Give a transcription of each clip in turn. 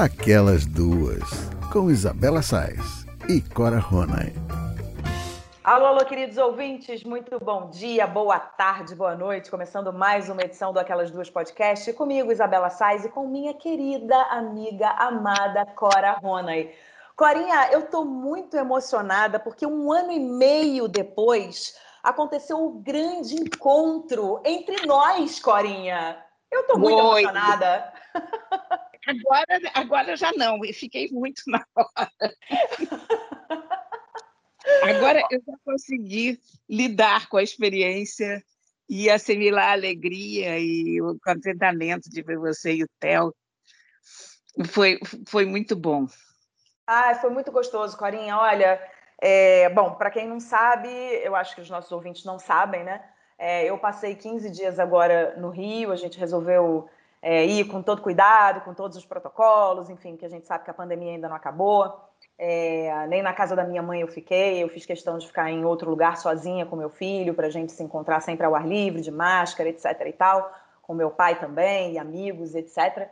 Aquelas Duas, com Isabela Sais e Cora Ronay. Alô, alô, queridos ouvintes, muito bom dia, boa tarde, boa noite. Começando mais uma edição do Aquelas Duas Podcast, comigo, Isabela Sais, e com minha querida amiga, amada Cora Ronay. Corinha, eu estou muito emocionada porque um ano e meio depois aconteceu o um grande encontro entre nós, Corinha. Eu estou muito Oi. emocionada. Agora, agora já não, fiquei muito na hora. Agora eu já consegui lidar com a experiência e assimilar a alegria e o contentamento de ver você e o Theo. Foi, foi muito bom. Ah, foi muito gostoso, Corinha. Olha, é, bom, para quem não sabe, eu acho que os nossos ouvintes não sabem, né? É, eu passei 15 dias agora no Rio, a gente resolveu é, ir com todo cuidado, com todos os protocolos, enfim, que a gente sabe que a pandemia ainda não acabou. É, nem na casa da minha mãe eu fiquei, eu fiz questão de ficar em outro lugar sozinha com meu filho, para a gente se encontrar sempre ao ar livre, de máscara, etc. e tal, com meu pai também, e amigos, etc.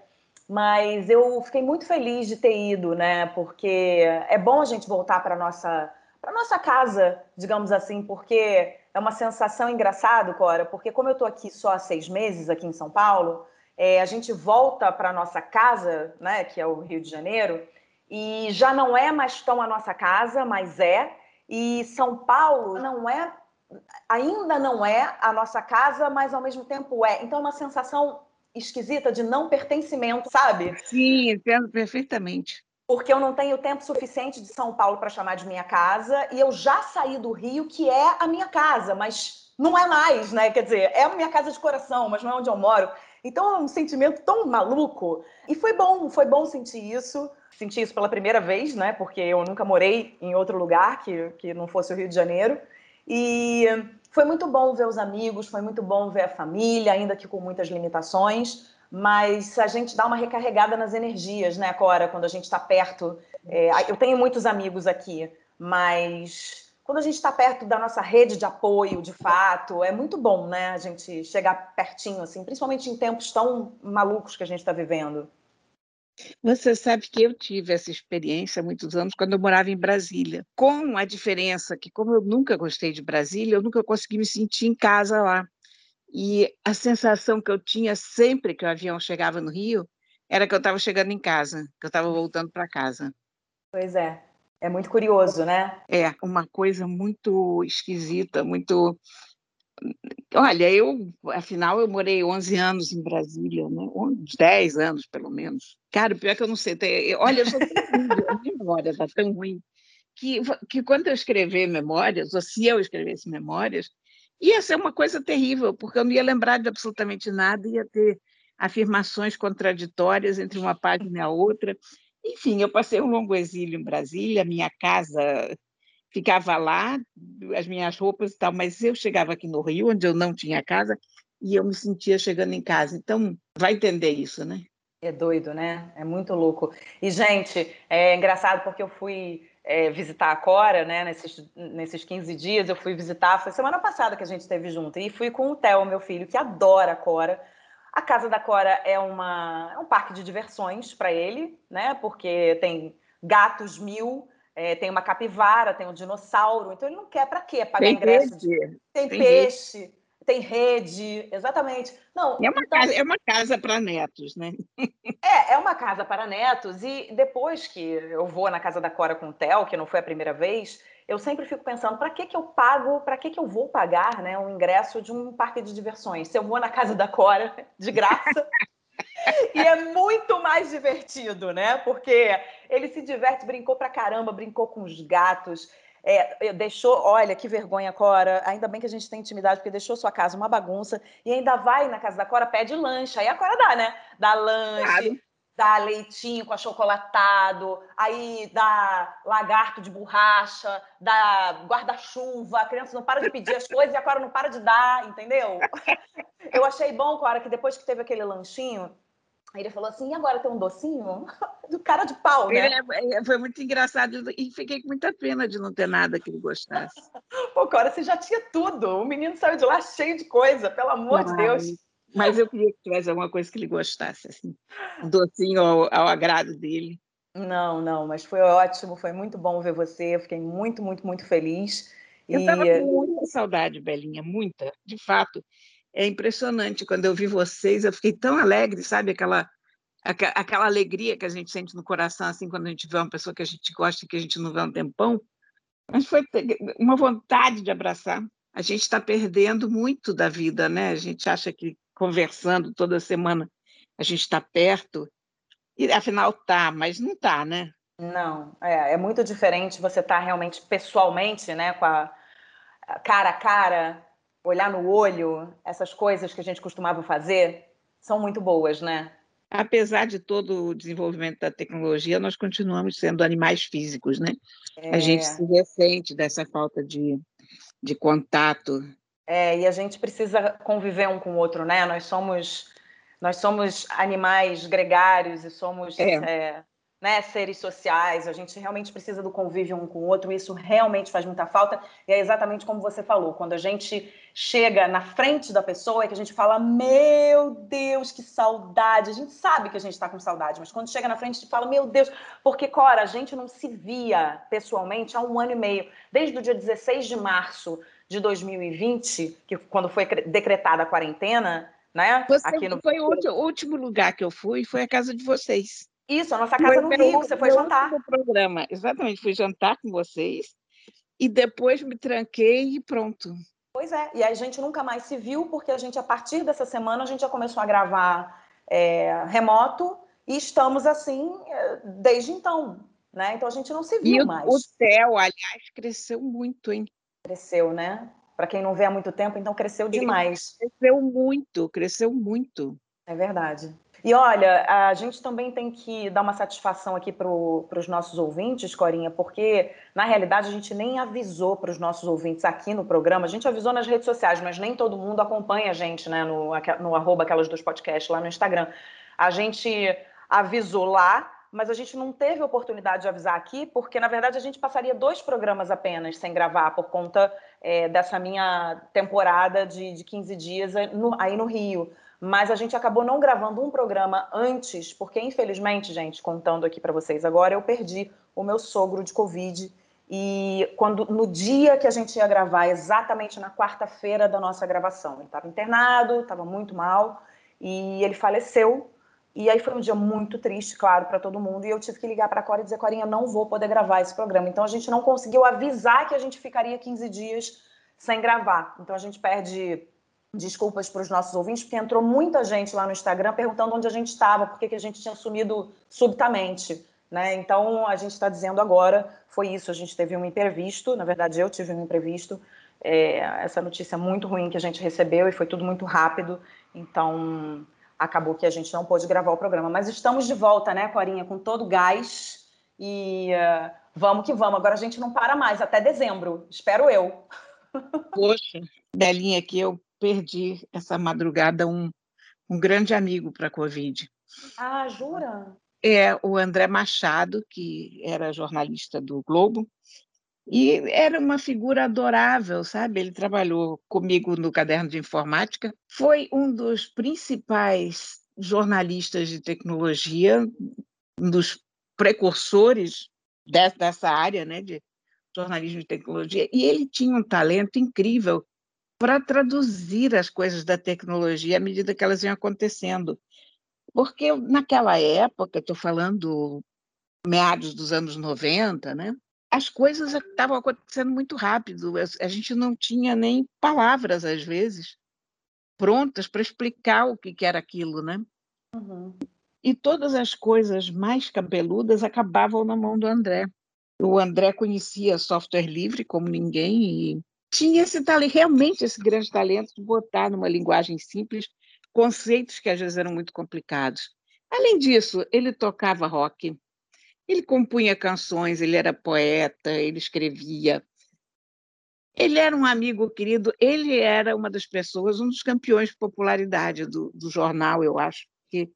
Mas eu fiquei muito feliz de ter ido, né? Porque é bom a gente voltar para nossa para nossa casa, digamos assim, porque é uma sensação engraçada, Cora, porque como eu estou aqui só há seis meses aqui em São Paulo, é, a gente volta para nossa casa, né, que é o Rio de Janeiro, e já não é mais tão a nossa casa, mas é. E São Paulo não é, ainda não é a nossa casa, mas ao mesmo tempo é. Então é uma sensação esquisita de não pertencimento, sabe? Sim, entendo perfeitamente. Porque eu não tenho tempo suficiente de São Paulo para chamar de minha casa e eu já saí do Rio, que é a minha casa, mas não é mais, né? Quer dizer, é a minha casa de coração, mas não é onde eu moro. Então é um sentimento tão maluco. E foi bom, foi bom sentir isso. Senti isso pela primeira vez, né? Porque eu nunca morei em outro lugar que, que não fosse o Rio de Janeiro. E foi muito bom ver os amigos, foi muito bom ver a família, ainda que com muitas limitações. Mas a gente dá uma recarregada nas energias, né, Cora? Quando a gente está perto. É, eu tenho muitos amigos aqui, mas quando a gente está perto da nossa rede de apoio, de fato, é muito bom, né? A gente chegar pertinho, assim, principalmente em tempos tão malucos que a gente está vivendo. Você sabe que eu tive essa experiência há muitos anos quando eu morava em Brasília, com a diferença que, como eu nunca gostei de Brasília, eu nunca consegui me sentir em casa lá. E a sensação que eu tinha sempre que o avião chegava no Rio era que eu estava chegando em casa, que eu estava voltando para casa. Pois é. É muito curioso, né? É, uma coisa muito esquisita, muito. Olha, eu, afinal, eu morei 11 anos em Brasília, né? uns 10 anos, pelo menos. Cara, pior que eu não sei. Tem... Olha, eu sou tão memória está tão ruim, que, que quando eu escrever memórias, ou se eu escrevesse memórias, ia ser uma coisa terrível, porque eu não ia lembrar de absolutamente nada, ia ter afirmações contraditórias entre uma página e a outra. Enfim, eu passei um longo exílio em Brasília, minha casa ficava lá, as minhas roupas e tal, mas eu chegava aqui no Rio, onde eu não tinha casa, e eu me sentia chegando em casa. Então, vai entender isso, né? É doido, né? É muito louco. E, gente, é engraçado porque eu fui é, visitar a Cora, né? Nesses, nesses 15 dias, eu fui visitar, foi semana passada que a gente esteve junto, e fui com o Theo, meu filho, que adora a Cora. A Casa da Cora é, uma, é um parque de diversões para ele, né? Porque tem gatos mil, é, tem uma capivara, tem um dinossauro. Então ele não quer para quê? Pagar tem ingresso. De... Tem, tem, peixe, rede. tem rede, exatamente. Não, é uma então... casa, é uma casa para netos, né? é, é uma casa para netos. E depois que eu vou na casa da Cora com o Theo, que não foi a primeira vez, eu sempre fico pensando, para que, que eu pago, para que, que eu vou pagar né, um ingresso de um parque de diversões? Se eu vou na casa da Cora, de graça. e é muito mais divertido, né? Porque ele se diverte, brincou pra caramba, brincou com os gatos. É, deixou, olha que vergonha, Cora. Ainda bem que a gente tem intimidade, porque deixou sua casa uma bagunça e ainda vai na casa da Cora, pede lanche. Aí a Cora dá, né? Dá lanche, claro dá leitinho com achocolatado, aí dá lagarto de borracha, dá guarda-chuva, a criança não para de pedir as coisas e a Cora não para de dar, entendeu? Eu achei bom, Cora, que depois que teve aquele lanchinho, ele falou assim, e agora tem um docinho? Do cara de pau, né? É, é, foi muito engraçado e fiquei com muita pena de não ter nada que ele gostasse. Pô, Cora, você já tinha tudo. O menino saiu de lá cheio de coisa, pelo amor de Deus. Mas eu queria que tivesse alguma coisa que ele gostasse, assim, docinho ao, ao agrado dele. Não, não, mas foi ótimo, foi muito bom ver você, eu fiquei muito, muito, muito feliz. Eu estava e... com muita saudade, Belinha, muita, de fato. É impressionante, quando eu vi vocês, eu fiquei tão alegre, sabe, aquela, aquela alegria que a gente sente no coração, assim, quando a gente vê uma pessoa que a gente gosta e que a gente não vê há um tempão, mas foi uma vontade de abraçar. A gente está perdendo muito da vida, né? A gente acha que conversando toda semana a gente está perto, e afinal tá, mas não tá, né? Não, é, é muito diferente você estar tá realmente pessoalmente, né, com a cara a cara, olhar no olho, essas coisas que a gente costumava fazer, são muito boas, né? Apesar de todo o desenvolvimento da tecnologia, nós continuamos sendo animais físicos, né? É... A gente se ressente dessa falta de, de contato. É, e a gente precisa conviver um com o outro, né? Nós somos nós somos animais gregários e somos é. É, né, seres sociais, a gente realmente precisa do convívio um com o outro, e isso realmente faz muita falta, e é exatamente como você falou, quando a gente chega na frente da pessoa é que a gente fala, meu Deus, que saudade, a gente sabe que a gente está com saudade, mas quando chega na frente a gente fala, meu Deus, porque, Cora, a gente não se via pessoalmente há um ano e meio, desde o dia 16 de março de 2020, que quando foi decretada a quarentena, né? Você aqui no... foi o último lugar que eu fui, foi a casa de vocês. Isso, a nossa casa foi no Rio, você foi jantar. programa, exatamente, fui jantar com vocês e depois me tranquei e pronto. Pois é, e a gente nunca mais se viu, porque a gente, a partir dessa semana, a gente já começou a gravar é, remoto e estamos assim é, desde então, né? Então a gente não se viu e mais. O céu, aliás, cresceu muito, hein? Cresceu, né? Para quem não vê há muito tempo, então cresceu demais. Cresceu muito, cresceu muito. É verdade. E olha, a gente também tem que dar uma satisfação aqui para os nossos ouvintes, Corinha, porque na realidade a gente nem avisou para os nossos ouvintes aqui no programa, a gente avisou nas redes sociais, mas nem todo mundo acompanha a gente né, no, no arroba aquelas dos podcasts lá no Instagram. A gente avisou lá, mas a gente não teve oportunidade de avisar aqui, porque na verdade a gente passaria dois programas apenas sem gravar por conta é, dessa minha temporada de, de 15 dias no, aí no Rio mas a gente acabou não gravando um programa antes, porque infelizmente, gente, contando aqui para vocês agora, eu perdi o meu sogro de Covid. E quando no dia que a gente ia gravar, exatamente na quarta-feira da nossa gravação, ele estava internado, estava muito mal e ele faleceu. E aí foi um dia muito triste, claro, para todo mundo. E eu tive que ligar para a Cora e dizer: Corinha, não vou poder gravar esse programa. Então a gente não conseguiu avisar que a gente ficaria 15 dias sem gravar. Então a gente perde desculpas para os nossos ouvintes, porque entrou muita gente lá no Instagram perguntando onde a gente estava, por que a gente tinha sumido subitamente. Né? Então, a gente está dizendo agora, foi isso, a gente teve um imprevisto, na verdade eu tive um imprevisto, é, essa notícia muito ruim que a gente recebeu e foi tudo muito rápido, então acabou que a gente não pôde gravar o programa. Mas estamos de volta, né, Corinha, com todo gás e uh, vamos que vamos. Agora a gente não para mais, até dezembro, espero eu. Poxa, Belinha, que eu perdi essa madrugada um, um grande amigo para a Covid. Ah, jura? É o André Machado, que era jornalista do Globo, e era uma figura adorável, sabe? Ele trabalhou comigo no caderno de informática, foi um dos principais jornalistas de tecnologia, um dos precursores dessa área, né, de jornalismo de tecnologia, e ele tinha um talento incrível para traduzir as coisas da tecnologia à medida que elas iam acontecendo. Porque naquela época, estou falando meados dos anos 90, né? As coisas estavam acontecendo muito rápido, a gente não tinha nem palavras, às vezes, prontas para explicar o que, era aquilo, né? Uhum. E todas as coisas mais cabeludas acabavam na mão do André. O André conhecia software livre como ninguém e tinha esse talento, realmente esse grande talento de botar numa linguagem simples conceitos que às vezes eram muito complicados. Além disso, ele tocava rock, ele compunha canções, ele era poeta, ele escrevia. Ele era um amigo querido, ele era uma das pessoas, um dos campeões de popularidade do, do jornal, eu acho, que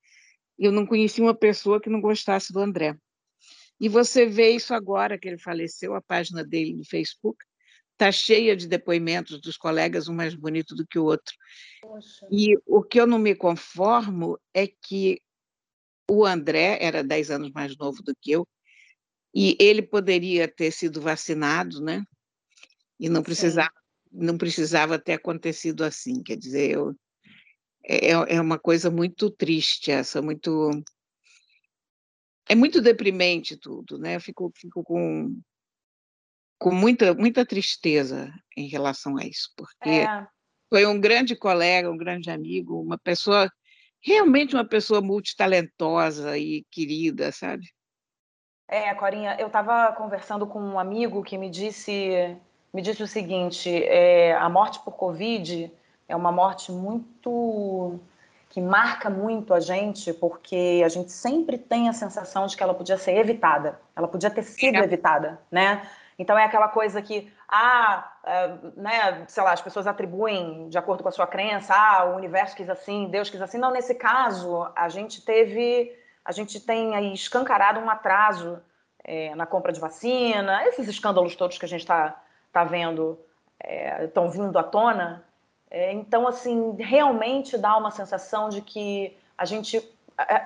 eu não conheci uma pessoa que não gostasse do André. E você vê isso agora que ele faleceu, a página dele no Facebook está cheia de depoimentos dos colegas, um mais bonito do que o outro. Poxa. E o que eu não me conformo é que o André era 10 anos mais novo do que eu, e ele poderia ter sido vacinado, né? E não precisava, não precisava ter acontecido assim. Quer dizer, eu, é, é uma coisa muito triste essa, muito é muito deprimente tudo, né? Eu fico, fico com, com muita, muita tristeza em relação a isso, porque é. foi um grande colega, um grande amigo, uma pessoa, realmente uma pessoa multitalentosa e querida, sabe? É, Corinha, eu estava conversando com um amigo que me disse, me disse o seguinte: é, a morte por Covid é uma morte muito que marca muito a gente, porque a gente sempre tem a sensação de que ela podia ser evitada, ela podia ter sido é. evitada, né? Então é aquela coisa que, ah, é, né, sei lá, as pessoas atribuem de acordo com a sua crença, ah, o universo quis assim, Deus quis assim. Não, nesse caso, a gente teve, a gente tem aí escancarado um atraso é, na compra de vacina, esses escândalos todos que a gente está tá vendo estão é, vindo à tona, é, então, assim, realmente dá uma sensação de que a gente.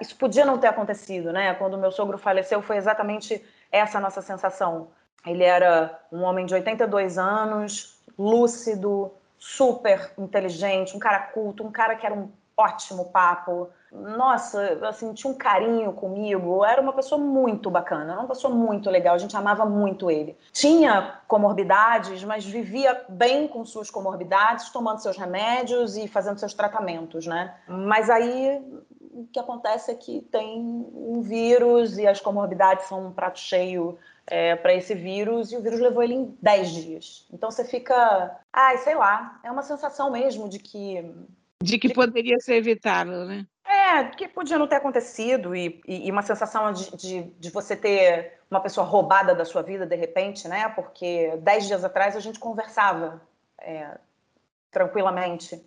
Isso podia não ter acontecido, né? Quando meu sogro faleceu, foi exatamente essa nossa sensação. Ele era um homem de 82 anos, lúcido, super inteligente, um cara culto, um cara que era um ótimo papo. Nossa, assim, tinha um carinho comigo. Era uma pessoa muito bacana, era uma pessoa muito legal. A gente amava muito ele. Tinha comorbidades, mas vivia bem com suas comorbidades, tomando seus remédios e fazendo seus tratamentos, né? Mas aí o que acontece é que tem um vírus e as comorbidades são um prato cheio é, para esse vírus e o vírus levou ele em 10 dias. Então você fica, ai, sei lá, é uma sensação mesmo de que de que poderia ser evitável, né? É, que podia não ter acontecido e, e, e uma sensação de, de, de, você ter uma pessoa roubada da sua vida de repente, né? Porque dez dias atrás a gente conversava é, tranquilamente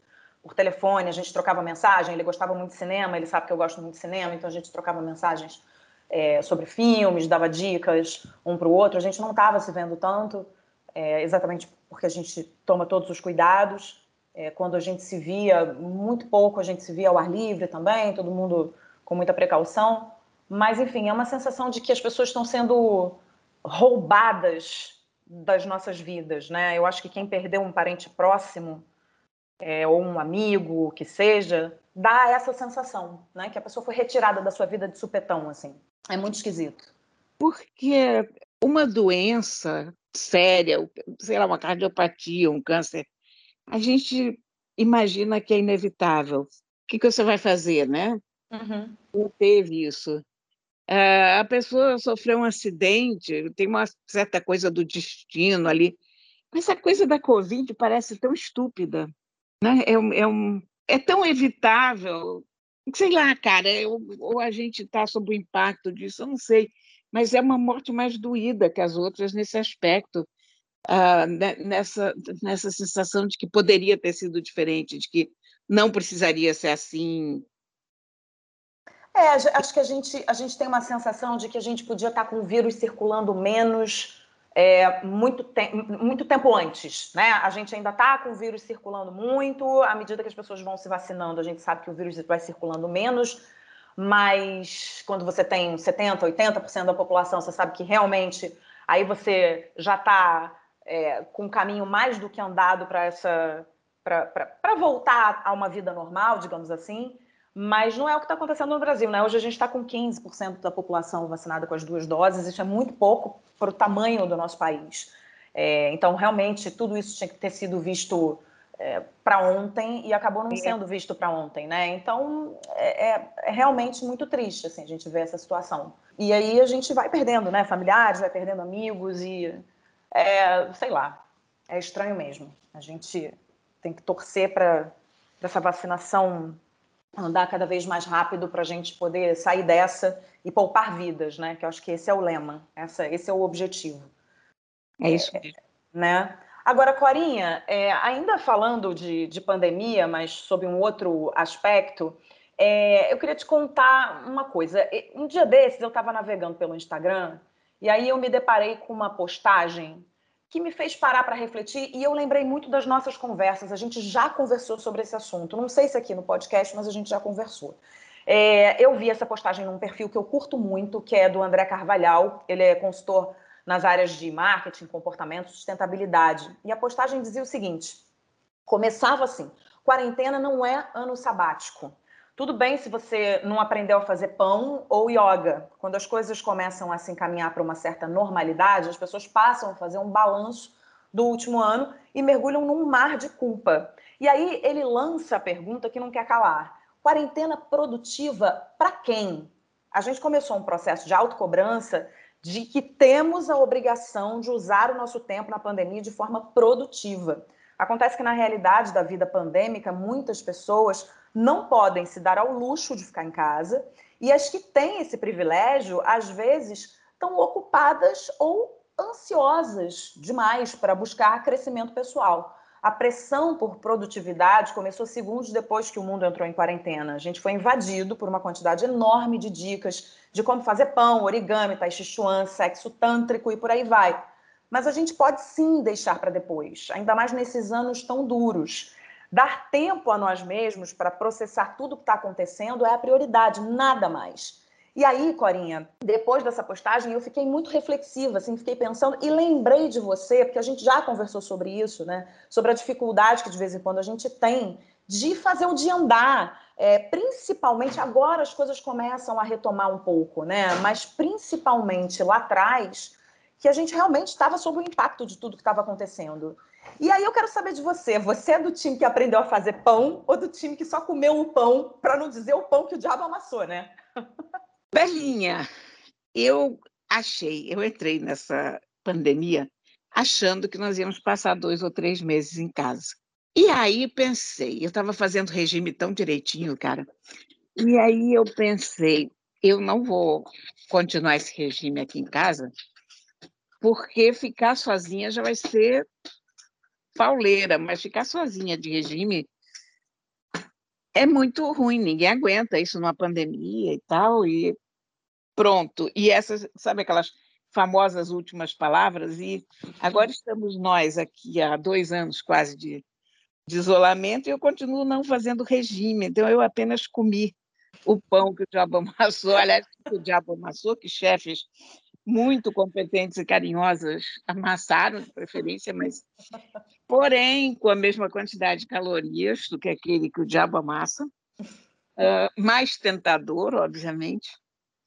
por telefone, a gente trocava mensagem. Ele gostava muito de cinema, ele sabe que eu gosto muito de cinema, então a gente trocava mensagens é, sobre filmes, dava dicas um para o outro. A gente não estava se vendo tanto, é, exatamente porque a gente toma todos os cuidados. É, quando a gente se via, muito pouco a gente se via ao ar livre também, todo mundo com muita precaução. Mas, enfim, é uma sensação de que as pessoas estão sendo roubadas das nossas vidas, né? Eu acho que quem perdeu um parente próximo, é, ou um amigo, que seja, dá essa sensação, né? Que a pessoa foi retirada da sua vida de supetão, assim. É muito esquisito. Porque uma doença séria, sei lá, uma cardiopatia, um câncer, a gente imagina que é inevitável. O que, que você vai fazer, né? Uhum. Não teve isso. É, a pessoa sofreu um acidente, tem uma certa coisa do destino ali, mas a coisa da Covid parece tão estúpida, né? É, é, um, é tão evitável. Sei lá, cara, ou a gente está sob o impacto disso, eu não sei, mas é uma morte mais doída que as outras nesse aspecto uh, nessa, nessa sensação de que poderia ter sido diferente, de que não precisaria ser assim. É, acho que a gente, a gente tem uma sensação de que a gente podia estar com o vírus circulando menos é, muito, te muito tempo antes. Né? A gente ainda está com o vírus circulando muito, à medida que as pessoas vão se vacinando, a gente sabe que o vírus vai circulando menos, mas quando você tem 70%, 80% da população, você sabe que realmente aí você já está é, com um caminho mais do que andado para essa para voltar a uma vida normal, digamos assim, mas não é o que está acontecendo no Brasil, né? Hoje a gente está com 15% da população vacinada com as duas doses, isso é muito pouco para o tamanho do nosso país. É, então, realmente, tudo isso tinha que ter sido visto é, para ontem e acabou não sendo visto para ontem, né? Então, é, é, é, realmente muito triste, assim, a gente ver essa situação. E aí a gente vai perdendo, né? Familiares, vai perdendo amigos e é, sei lá, é estranho mesmo. A gente tem que torcer para essa vacinação andar cada vez mais rápido para a gente poder sair dessa e poupar vidas, né? Que eu acho que esse é o lema, essa, esse é o objetivo. É isso mesmo. É, né? Agora, Corinha, é, ainda falando de, de, pandemia, mas sob um outro aspecto, é, eu queria te contar uma coisa. Um dia desses eu estava navegando pelo Instagram e aí eu me deparei com uma postagem que me fez parar para refletir e eu lembrei muito das nossas conversas. A gente já conversou sobre esse assunto. Não sei se aqui no podcast, mas a gente já conversou. É, eu vi essa postagem num perfil que eu curto muito, que é do André Carvalhal. Ele é consultor nas áreas de marketing, comportamento, sustentabilidade. E a postagem dizia o seguinte: começava assim: quarentena não é ano sabático. Tudo bem se você não aprendeu a fazer pão ou yoga. Quando as coisas começam a se encaminhar para uma certa normalidade, as pessoas passam a fazer um balanço do último ano e mergulham num mar de culpa. E aí ele lança a pergunta que não quer calar: quarentena produtiva para quem? A gente começou um processo de autocobrança de que temos a obrigação de usar o nosso tempo na pandemia de forma produtiva. Acontece que na realidade da vida pandêmica, muitas pessoas não podem se dar ao luxo de ficar em casa, e as que têm esse privilégio, às vezes, estão ocupadas ou ansiosas demais para buscar crescimento pessoal. A pressão por produtividade começou segundos depois que o mundo entrou em quarentena. A gente foi invadido por uma quantidade enorme de dicas de como fazer pão, origami, tai chi chuan, sexo tântrico e por aí vai. Mas a gente pode sim deixar para depois, ainda mais nesses anos tão duros. Dar tempo a nós mesmos para processar tudo que está acontecendo é a prioridade, nada mais. E aí, Corinha, depois dessa postagem, eu fiquei muito reflexiva, assim, fiquei pensando e lembrei de você, porque a gente já conversou sobre isso, né? Sobre a dificuldade que de vez em quando a gente tem de fazer o dia andar. É, principalmente agora as coisas começam a retomar um pouco, né? Mas principalmente lá atrás, que a gente realmente estava sob o impacto de tudo que estava acontecendo. E aí eu quero saber de você. Você é do time que aprendeu a fazer pão ou do time que só comeu o pão, para não dizer o pão que o diabo amassou, né? Belinha, eu achei, eu entrei nessa pandemia achando que nós íamos passar dois ou três meses em casa. E aí pensei, eu estava fazendo regime tão direitinho, cara. E aí eu pensei, eu não vou continuar esse regime aqui em casa, porque ficar sozinha já vai ser pauleira, mas ficar sozinha de regime é muito ruim, ninguém aguenta isso numa pandemia e tal, e pronto. E essas, sabe aquelas famosas últimas palavras? E agora estamos nós aqui há dois anos quase de, de isolamento e eu continuo não fazendo regime, então eu apenas comi o pão que o diabo amassou, aliás, que o diabo amassou, que chefes muito competentes e carinhosas amassaram, de preferência, mas, porém, com a mesma quantidade de calorias do que aquele que o diabo amassa, uh, mais tentador, obviamente.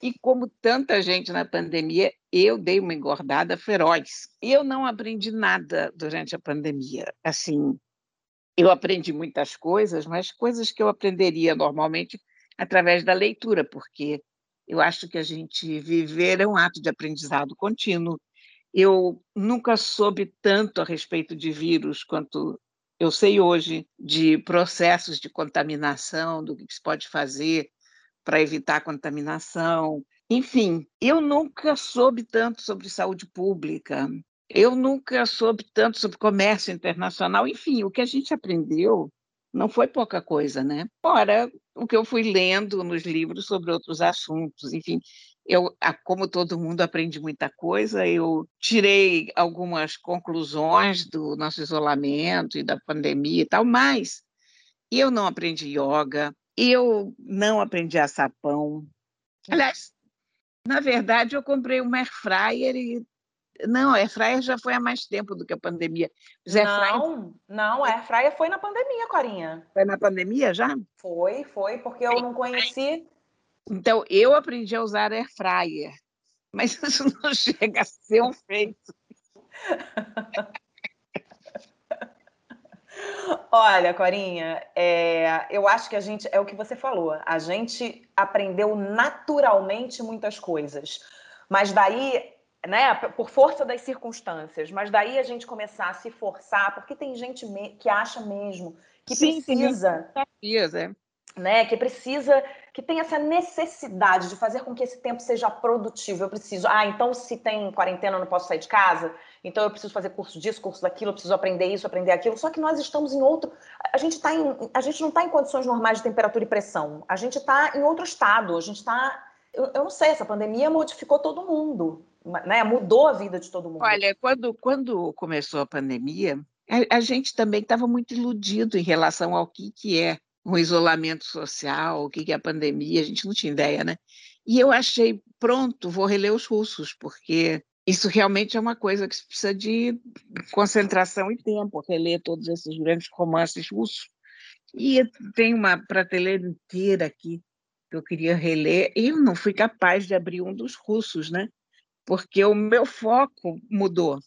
E como tanta gente na pandemia, eu dei uma engordada feroz. Eu não aprendi nada durante a pandemia. Assim, eu aprendi muitas coisas, mas coisas que eu aprenderia normalmente através da leitura, porque eu acho que a gente viver é um ato de aprendizado contínuo. Eu nunca soube tanto a respeito de vírus quanto eu sei hoje de processos de contaminação, do que se pode fazer para evitar a contaminação. Enfim, eu nunca soube tanto sobre saúde pública, eu nunca soube tanto sobre comércio internacional. Enfim, o que a gente aprendeu não foi pouca coisa, né? Fora o que eu fui lendo nos livros sobre outros assuntos, enfim, eu, como todo mundo, aprendi muita coisa. Eu tirei algumas conclusões do nosso isolamento e da pandemia e tal, mas eu não aprendi yoga, eu não aprendi a sapão. Aliás, na verdade, eu comprei um air fryer e não, a Airfryer já foi há mais tempo do que a pandemia. não, não, a Airfryer foi na pandemia, Corinha. Foi na pandemia já? Foi, foi, porque eu não conheci. Então, eu aprendi a usar Airfryer, mas isso não chega a ser um feito. Olha, Corinha, é, eu acho que a gente, é o que você falou, a gente aprendeu naturalmente muitas coisas, mas daí né, por força das circunstâncias, mas daí a gente começar a se forçar, porque tem gente que acha mesmo que Sim, precisa, é. né, que precisa, que tem essa necessidade de fazer com que esse tempo seja produtivo. Eu preciso, ah, então se tem quarentena eu não posso sair de casa, então eu preciso fazer curso disso, curso daquilo, eu preciso aprender isso, aprender aquilo. Só que nós estamos em outro, a gente tá em, a gente não está em condições normais de temperatura e pressão. A gente está em outro estado, a gente está eu, eu não sei, essa pandemia modificou todo mundo né, mudou a vida de todo mundo. Olha, quando, quando começou a pandemia, a, a gente também estava muito iludido em relação ao que, que é o isolamento social, o que, que é a pandemia, a gente não tinha ideia, né? E eu achei, pronto, vou reler os russos, porque isso realmente é uma coisa que precisa de concentração e tempo, reler todos esses grandes romances russos. E tem uma prateleira inteira aqui que eu queria reler, e eu não fui capaz de abrir um dos russos, né? Porque o meu foco mudou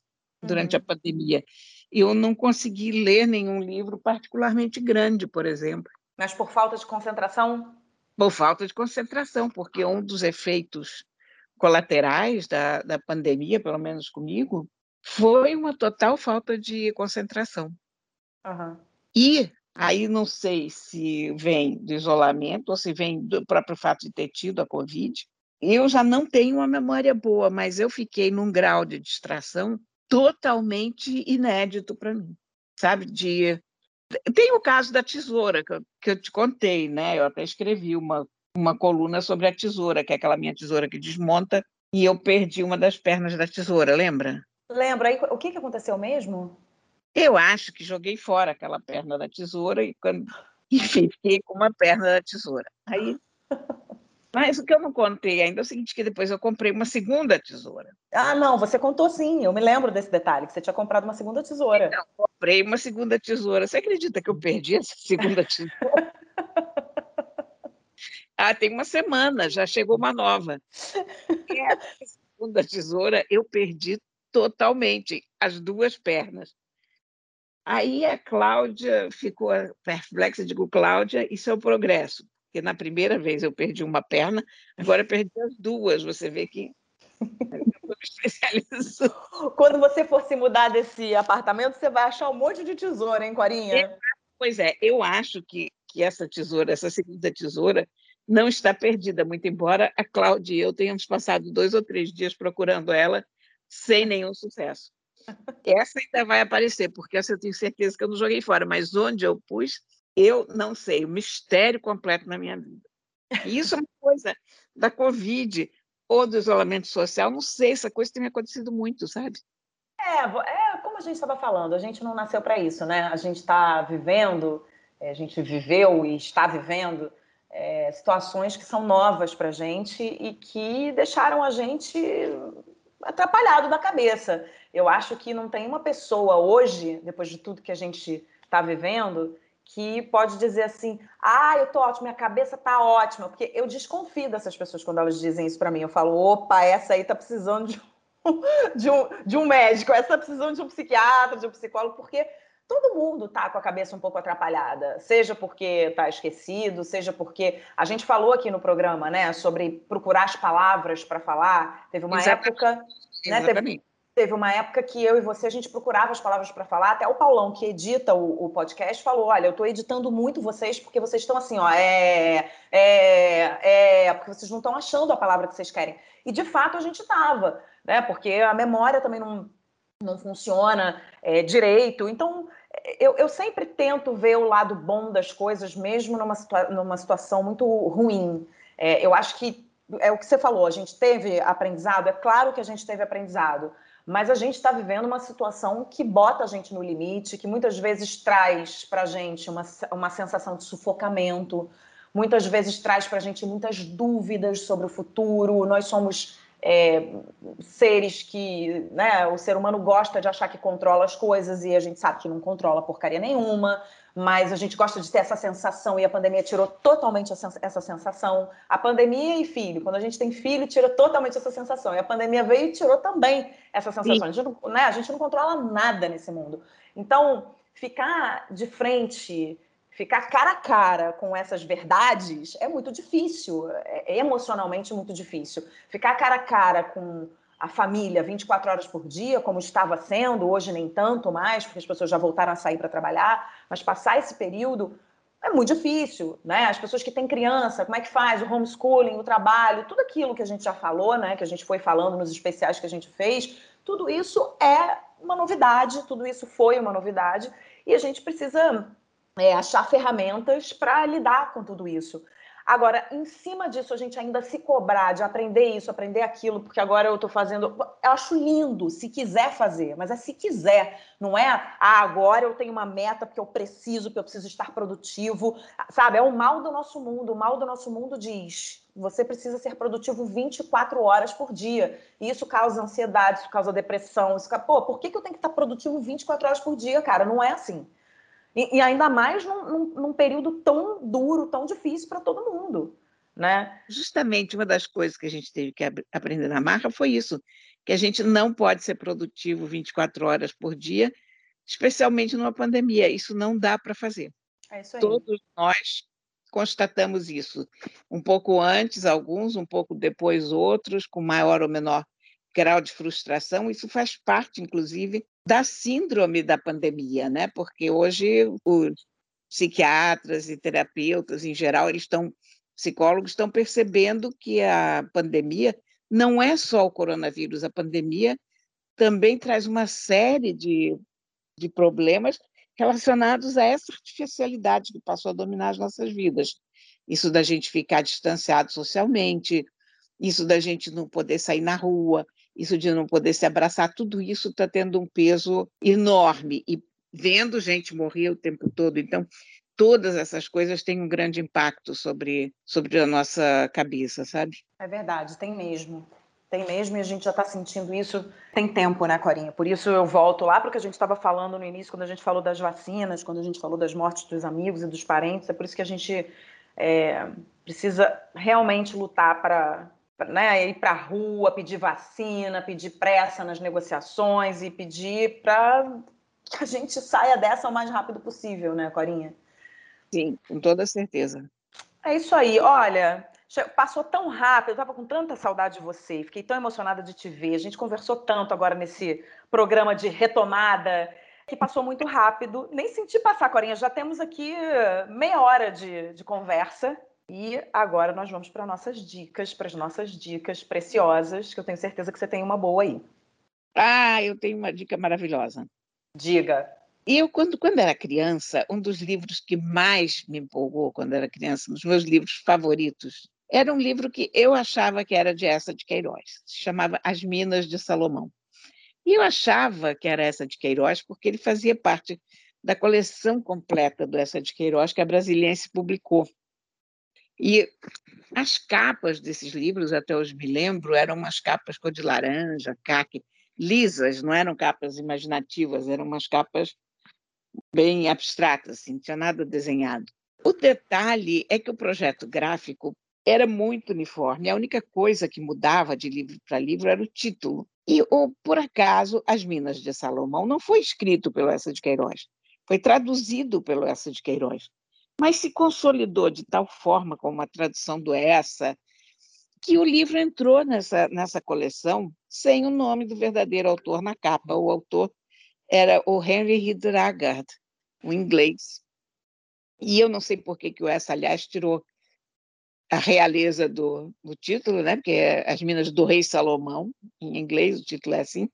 durante uhum. a pandemia. Eu não consegui ler nenhum livro particularmente grande, por exemplo. Mas por falta de concentração? Por falta de concentração, porque um dos efeitos colaterais da, da pandemia, pelo menos comigo, foi uma total falta de concentração. Uhum. E aí não sei se vem do isolamento ou se vem do próprio fato de ter tido a Covid. Eu já não tenho uma memória boa, mas eu fiquei num grau de distração totalmente inédito para mim, sabe? De tem o caso da tesoura que eu, que eu te contei, né? Eu até escrevi uma uma coluna sobre a tesoura, que é aquela minha tesoura que desmonta, e eu perdi uma das pernas da tesoura, lembra? Lembra. Aí, o que, que aconteceu mesmo? Eu acho que joguei fora aquela perna da tesoura e quando enfim, fiquei com uma perna da tesoura. Aí mas o que eu não contei ainda é o seguinte, que depois eu comprei uma segunda tesoura. Ah, não, você contou sim, eu me lembro desse detalhe, que você tinha comprado uma segunda tesoura. Então, comprei uma segunda tesoura. Você acredita que eu perdi essa segunda tesoura? Ah, tem uma semana, já chegou uma nova. E a segunda tesoura eu perdi totalmente as duas pernas. Aí a Cláudia ficou perplexa, digo, Cláudia, isso é o progresso. Porque na primeira vez eu perdi uma perna, agora eu perdi as duas. Você vê que Quando você for se mudar desse apartamento, você vai achar um monte de tesoura, hein, Corinha? Pois é, eu acho que, que essa tesoura, essa segunda tesoura, não está perdida, muito embora a Cláudia e eu tenhamos passado dois ou três dias procurando ela sem nenhum sucesso. Essa ainda vai aparecer, porque essa eu tenho certeza que eu não joguei fora, mas onde eu pus, eu não sei, um mistério completo na minha vida. E isso é uma coisa da Covid ou do isolamento social, não sei, essa coisa tem me acontecido muito, sabe? É, é como a gente estava falando, a gente não nasceu para isso, né? A gente está vivendo, a gente viveu e está vivendo é, situações que são novas para a gente e que deixaram a gente atrapalhado da cabeça. Eu acho que não tem uma pessoa hoje, depois de tudo que a gente está vivendo, que pode dizer assim: ah, eu tô ótima, minha cabeça tá ótima, porque eu desconfio dessas pessoas quando elas dizem isso para mim. Eu falo: opa, essa aí tá precisando de um, de um, de um médico, essa tá precisando de um psiquiatra, de um psicólogo, porque todo mundo tá com a cabeça um pouco atrapalhada, seja porque tá esquecido, seja porque a gente falou aqui no programa, né, sobre procurar as palavras para falar. Teve uma Exatamente. época, né, teve, teve, uma época que eu e você a gente procurava as palavras para falar. Até o Paulão que edita o, o podcast falou: olha, eu estou editando muito vocês porque vocês estão assim, ó, é, é, é, porque vocês não estão achando a palavra que vocês querem. E de fato a gente estava, né? Porque a memória também não não funciona é, direito. Então, eu, eu, sempre tento ver o lado bom das coisas, mesmo numa, situa numa situação muito ruim. É, eu acho que é o que você falou, a gente teve aprendizado, é claro que a gente teve aprendizado, mas a gente está vivendo uma situação que bota a gente no limite, que muitas vezes traz para a gente uma, uma sensação de sufocamento, muitas vezes traz para a gente muitas dúvidas sobre o futuro. Nós somos é, seres que né, o ser humano gosta de achar que controla as coisas e a gente sabe que não controla porcaria nenhuma, mas a gente gosta de ter essa sensação e a pandemia tirou totalmente essa sensação. A pandemia e filho, quando a gente tem filho, tira totalmente essa sensação. E a pandemia veio e tirou também essa sensação. A gente, não, né, a gente não controla nada nesse mundo. Então, ficar de frente ficar cara a cara com essas verdades é muito difícil, é, é emocionalmente muito difícil. Ficar cara a cara com a família 24 horas por dia, como estava sendo, hoje nem tanto mais, porque as pessoas já voltaram a sair para trabalhar, mas passar esse período é muito difícil, né? As pessoas que têm criança, como é que faz? O homeschooling, o trabalho, tudo aquilo que a gente já falou, né? Que a gente foi falando nos especiais que a gente fez, tudo isso é uma novidade, tudo isso foi uma novidade, e a gente precisa é, achar ferramentas para lidar com tudo isso. Agora, em cima disso, a gente ainda se cobrar de aprender isso, aprender aquilo, porque agora eu estou fazendo. Eu acho lindo, se quiser fazer, mas é se quiser, não é? Ah, agora eu tenho uma meta porque eu preciso, porque eu preciso estar produtivo. Sabe? É o mal do nosso mundo. O mal do nosso mundo diz: você precisa ser produtivo 24 horas por dia. E isso causa ansiedade, isso causa depressão. Isso... Pô, por que, que eu tenho que estar produtivo 24 horas por dia, cara? Não é assim. E, e ainda mais num, num, num, período tão duro, tão difícil para todo mundo. Né? Justamente uma das coisas que a gente teve que aprender na marca foi isso, que a gente não pode ser produtivo 24 horas por dia, especialmente numa pandemia. Isso não dá para fazer. É isso aí. Todos nós constatamos isso. Um pouco antes, alguns, um pouco depois, outros, com maior ou menor grau de frustração. Isso faz parte, inclusive, da síndrome da pandemia, né? Porque hoje os psiquiatras e terapeutas em geral, eles estão psicólogos estão percebendo que a pandemia não é só o coronavírus, a pandemia também traz uma série de, de problemas relacionados a essa artificialidade que passou a dominar as nossas vidas. Isso da gente ficar distanciado socialmente, isso da gente não poder sair na rua, isso de não poder se abraçar, tudo isso está tendo um peso enorme e vendo gente morrer o tempo todo. Então, todas essas coisas têm um grande impacto sobre, sobre a nossa cabeça, sabe? É verdade, tem mesmo. Tem mesmo, e a gente já está sentindo isso tem tempo, né, Corinha? Por isso eu volto lá para o que a gente estava falando no início, quando a gente falou das vacinas, quando a gente falou das mortes dos amigos e dos parentes. É por isso que a gente é, precisa realmente lutar para né, ir para a rua, pedir vacina, pedir pressa nas negociações e pedir para que a gente saia dessa o mais rápido possível, né, Corinha? Sim, com toda certeza. É isso aí. Olha, passou tão rápido, eu estava com tanta saudade de você, fiquei tão emocionada de te ver. A gente conversou tanto agora nesse programa de retomada que passou muito rápido. Nem senti passar, Corinha. Já temos aqui meia hora de, de conversa. E agora nós vamos para nossas dicas, para as nossas dicas preciosas, que eu tenho certeza que você tem uma boa aí. Ah, eu tenho uma dica maravilhosa. Diga. Eu, quando, quando era criança, um dos livros que mais me empolgou quando era criança, um dos meus livros favoritos, era um livro que eu achava que era de essa de Queiroz. Se chamava As Minas de Salomão. E eu achava que era essa de Queiroz porque ele fazia parte da coleção completa do Essa de Queiroz que a Brasiliense publicou e as capas desses livros, até hoje me lembro, eram umas capas cor de laranja, caque, lisas, não eram capas imaginativas, eram umas capas bem abstratas, assim, não tinha nada desenhado. O detalhe é que o projeto gráfico era muito uniforme, a única coisa que mudava de livro para livro era o título. E, ou, por acaso, As Minas de Salomão não foi escrito pelo Essa de Queiroz, foi traduzido pelo Essa de Queiroz mas se consolidou de tal forma como a tradução do Essa, que o livro entrou nessa, nessa coleção sem o nome do verdadeiro autor na capa. O autor era o Henry Hidragard, o inglês. E eu não sei por que, que o Essa, aliás, tirou a realeza do, do título, né? porque é As Minas do Rei Salomão, em inglês o título é assim,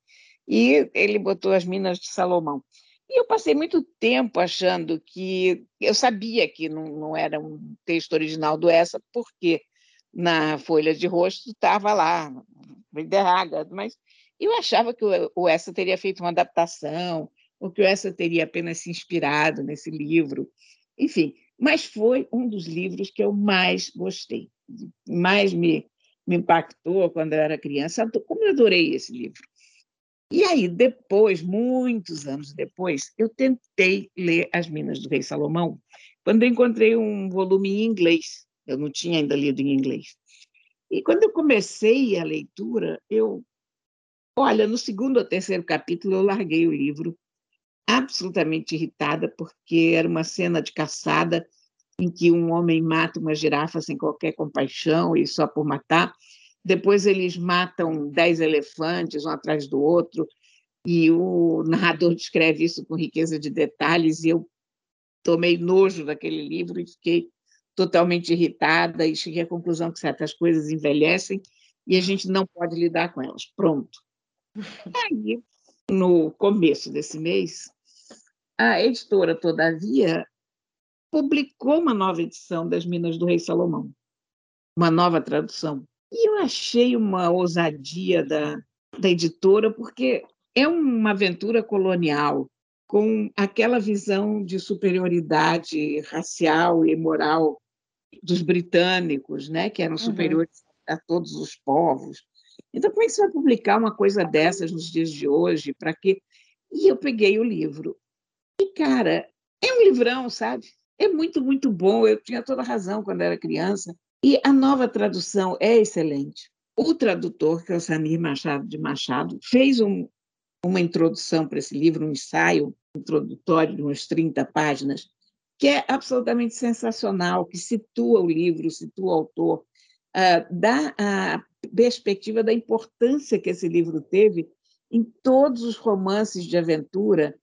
e ele botou As Minas de Salomão. E eu passei muito tempo achando que eu sabia que não, não era um texto original do Essa, porque na folha de rosto estava lá, Derraga, mas eu achava que o Essa teria feito uma adaptação, ou que o Essa teria apenas se inspirado nesse livro. Enfim, mas foi um dos livros que eu mais gostei, mais me, me impactou quando eu era criança. Como eu adorei esse livro. E aí, depois, muitos anos depois, eu tentei ler As Minas do Rei Salomão, quando eu encontrei um volume em inglês. Eu não tinha ainda lido em inglês. E quando eu comecei a leitura, eu. Olha, no segundo ou terceiro capítulo, eu larguei o livro, absolutamente irritada, porque era uma cena de caçada em que um homem mata uma girafa sem qualquer compaixão e só por matar. Depois eles matam dez elefantes, um atrás do outro, e o narrador descreve isso com riqueza de detalhes, e eu tomei nojo daquele livro e fiquei totalmente irritada e cheguei à conclusão que certas coisas envelhecem e a gente não pode lidar com elas. Pronto. Aí, no começo desse mês, a editora, todavia, publicou uma nova edição das Minas do Rei Salomão. uma nova tradução. E eu achei uma ousadia da, da editora, porque é uma aventura colonial, com aquela visão de superioridade racial e moral dos britânicos, né, que eram uhum. superiores uhum. a todos os povos. Então, como é que você vai publicar uma coisa dessas nos dias de hoje? Para quê? E eu peguei o livro. E, cara, é um livrão, sabe? É muito, muito bom. Eu tinha toda razão quando era criança. E a nova tradução é excelente. O tradutor, que é o Samir Machado de Machado, fez um, uma introdução para esse livro, um ensaio introdutório de umas 30 páginas, que é absolutamente sensacional, que situa o livro, situa o autor, uh, dá a perspectiva da importância que esse livro teve em todos os romances de aventura,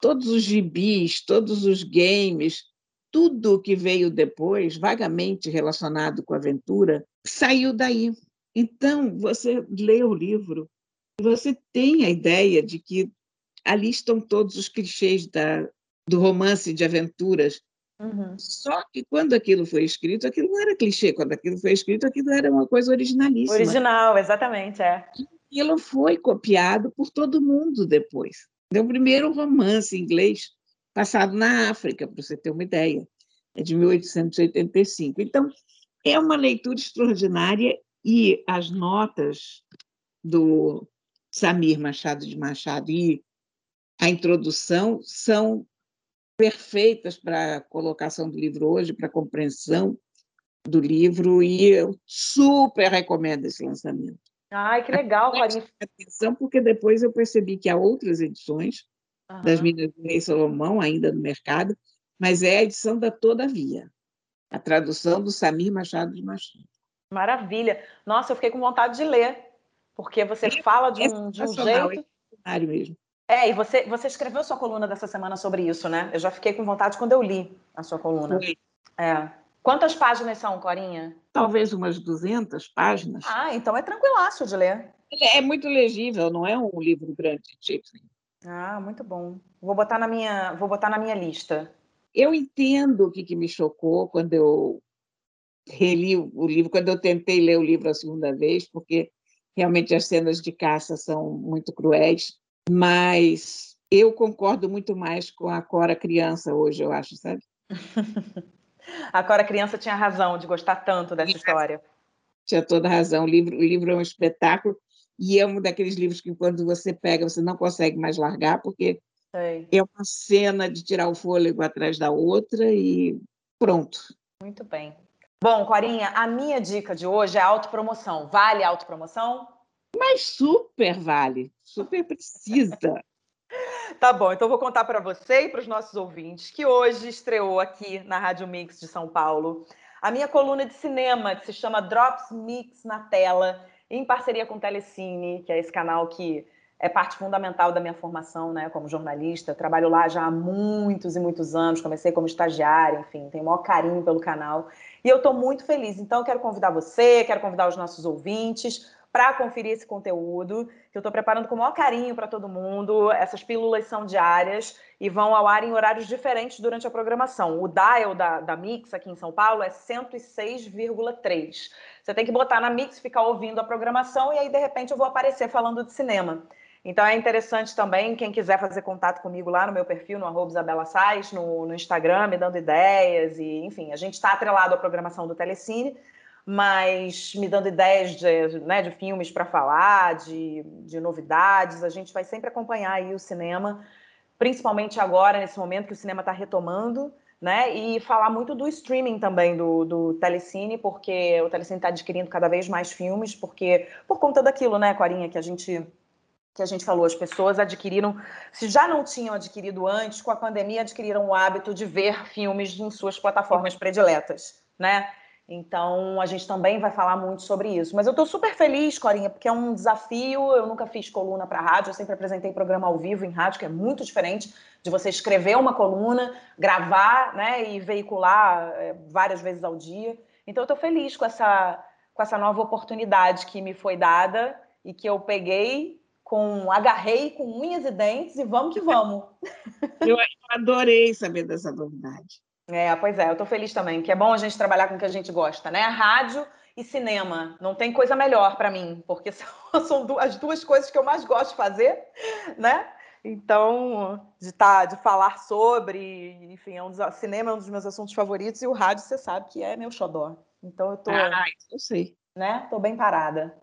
todos os gibis, todos os games, tudo que veio depois, vagamente relacionado com aventura, saiu daí. Então, você lê o livro você tem a ideia de que ali estão todos os clichês da, do romance de aventuras. Uhum. Só que quando aquilo foi escrito, aquilo não era clichê. Quando aquilo foi escrito, aquilo era uma coisa originalíssima. Original, exatamente, é. Aquilo foi copiado por todo mundo depois. É o primeiro romance inglês passado na África, para você ter uma ideia. É de 1885. Então, é uma leitura extraordinária e as notas do Samir Machado de Machado e a introdução são perfeitas para a colocação do livro hoje, para a compreensão do livro, e eu super recomendo esse lançamento. Ai, que legal, Clarinha. Atenção, porque depois eu percebi que há outras edições uhum. das Minas do Rei Salomão ainda no mercado, mas é a edição da Todavia, a tradução do Samir Machado de Machado. Maravilha. Nossa, eu fiquei com vontade de ler, porque você é, fala de um, é de um jeito. É mesmo. É, e você, você escreveu sua coluna dessa semana sobre isso, né? Eu já fiquei com vontade quando eu li a sua coluna. Foi. É. Quantas páginas são, Corinha? Talvez umas 200 páginas. Ah, então é tranquilaço de ler. É muito legível, não é um livro grande de jeito Ah, muito bom. Vou botar na minha, vou botar na minha lista. Eu entendo o que, que me chocou quando eu reli o livro, quando eu tentei ler o livro a segunda vez, porque realmente as cenas de caça são muito cruéis, mas eu concordo muito mais com a Cora criança hoje, eu acho, sabe? a Cora criança tinha razão de gostar tanto dessa história. Tinha toda razão. O livro, o livro é um espetáculo e é um daqueles livros que quando você pega você não consegue mais largar porque Sei. é uma cena de tirar o fôlego atrás da outra e pronto. Muito bem. Bom, Corinha, a minha dica de hoje é autopromoção. Vale autopromoção? Mas super vale, super precisa. Tá bom, então vou contar para você e para os nossos ouvintes que hoje estreou aqui na Rádio Mix de São Paulo a minha coluna de cinema que se chama Drops Mix na Tela, em parceria com o Telecine, que é esse canal que é parte fundamental da minha formação, né, como jornalista. Eu trabalho lá já há muitos e muitos anos, comecei como estagiária, enfim, tenho o maior carinho pelo canal. E eu estou muito feliz. Então, quero convidar você, quero convidar os nossos ouvintes para conferir esse conteúdo, que eu estou preparando com o maior carinho para todo mundo. Essas pílulas são diárias e vão ao ar em horários diferentes durante a programação. O dial da, da Mix aqui em São Paulo é 106,3. Você tem que botar na Mix, ficar ouvindo a programação e aí, de repente, eu vou aparecer falando de cinema. Então é interessante também, quem quiser fazer contato comigo lá no meu perfil, no arroba Isabela Sais, no, no Instagram, me dando ideias, e enfim, a gente está atrelado à programação do Telecine, mas me dando ideias de, né, de filmes para falar, de, de novidades. A gente vai sempre acompanhar aí o cinema, principalmente agora, nesse momento que o cinema está retomando, né? E falar muito do streaming também do, do Telecine, porque o Telecine está adquirindo cada vez mais filmes, porque por conta daquilo, né, Corinha, que a gente que a gente falou, as pessoas adquiriram, se já não tinham adquirido antes, com a pandemia adquiriram o hábito de ver filmes em suas plataformas prediletas, né? Então, a gente também vai falar muito sobre isso. Mas eu estou super feliz, Corinha, porque é um desafio. Eu nunca fiz coluna para rádio, eu sempre apresentei programa ao vivo em rádio, que é muito diferente de você escrever uma coluna, gravar né, e veicular é, várias vezes ao dia. Então, eu estou feliz com essa, com essa nova oportunidade que me foi dada e que eu peguei com agarrei com unhas e dentes e vamos que vamos. Eu adorei saber dessa novidade. É, pois é, eu estou feliz também, que é bom a gente trabalhar com o que a gente gosta, né? Rádio e cinema. Não tem coisa melhor para mim, porque são as duas coisas que eu mais gosto de fazer, né? Então, de, tá, de falar sobre, enfim, é um dos, cinema é um dos meus assuntos favoritos e o rádio, você sabe que é meu xodó. Então, eu tô. Ah, eu sei. Né? Tô bem parada.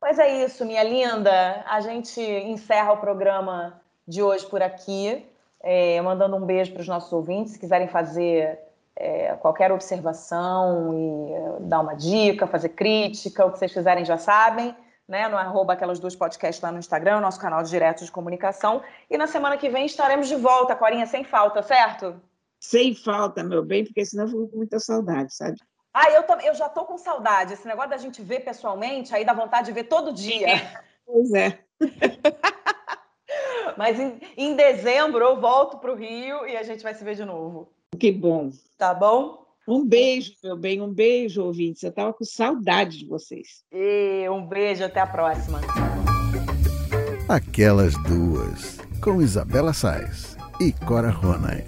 Mas é isso, minha linda. A gente encerra o programa de hoje por aqui, é, mandando um beijo para os nossos ouvintes. Se quiserem fazer é, qualquer observação e é, dar uma dica, fazer crítica, o que vocês quiserem já sabem né, no arroba aquelas duas podcasts lá no Instagram, nosso canal de direto de comunicação. E na semana que vem estaremos de volta, Corinha, sem falta, certo? Sem falta, meu bem, porque senão eu fico com muita saudade, sabe? Ah, eu, eu já tô com saudade. Esse negócio da gente ver pessoalmente, aí dá vontade de ver todo dia. Pois é. Mas em, em dezembro eu volto para o Rio e a gente vai se ver de novo. Que bom. Tá bom? Um beijo, meu bem, um beijo, ouvintes. Eu estava com saudade de vocês. E um beijo, até a próxima. Aquelas duas, com Isabela Sais e Cora Ronay.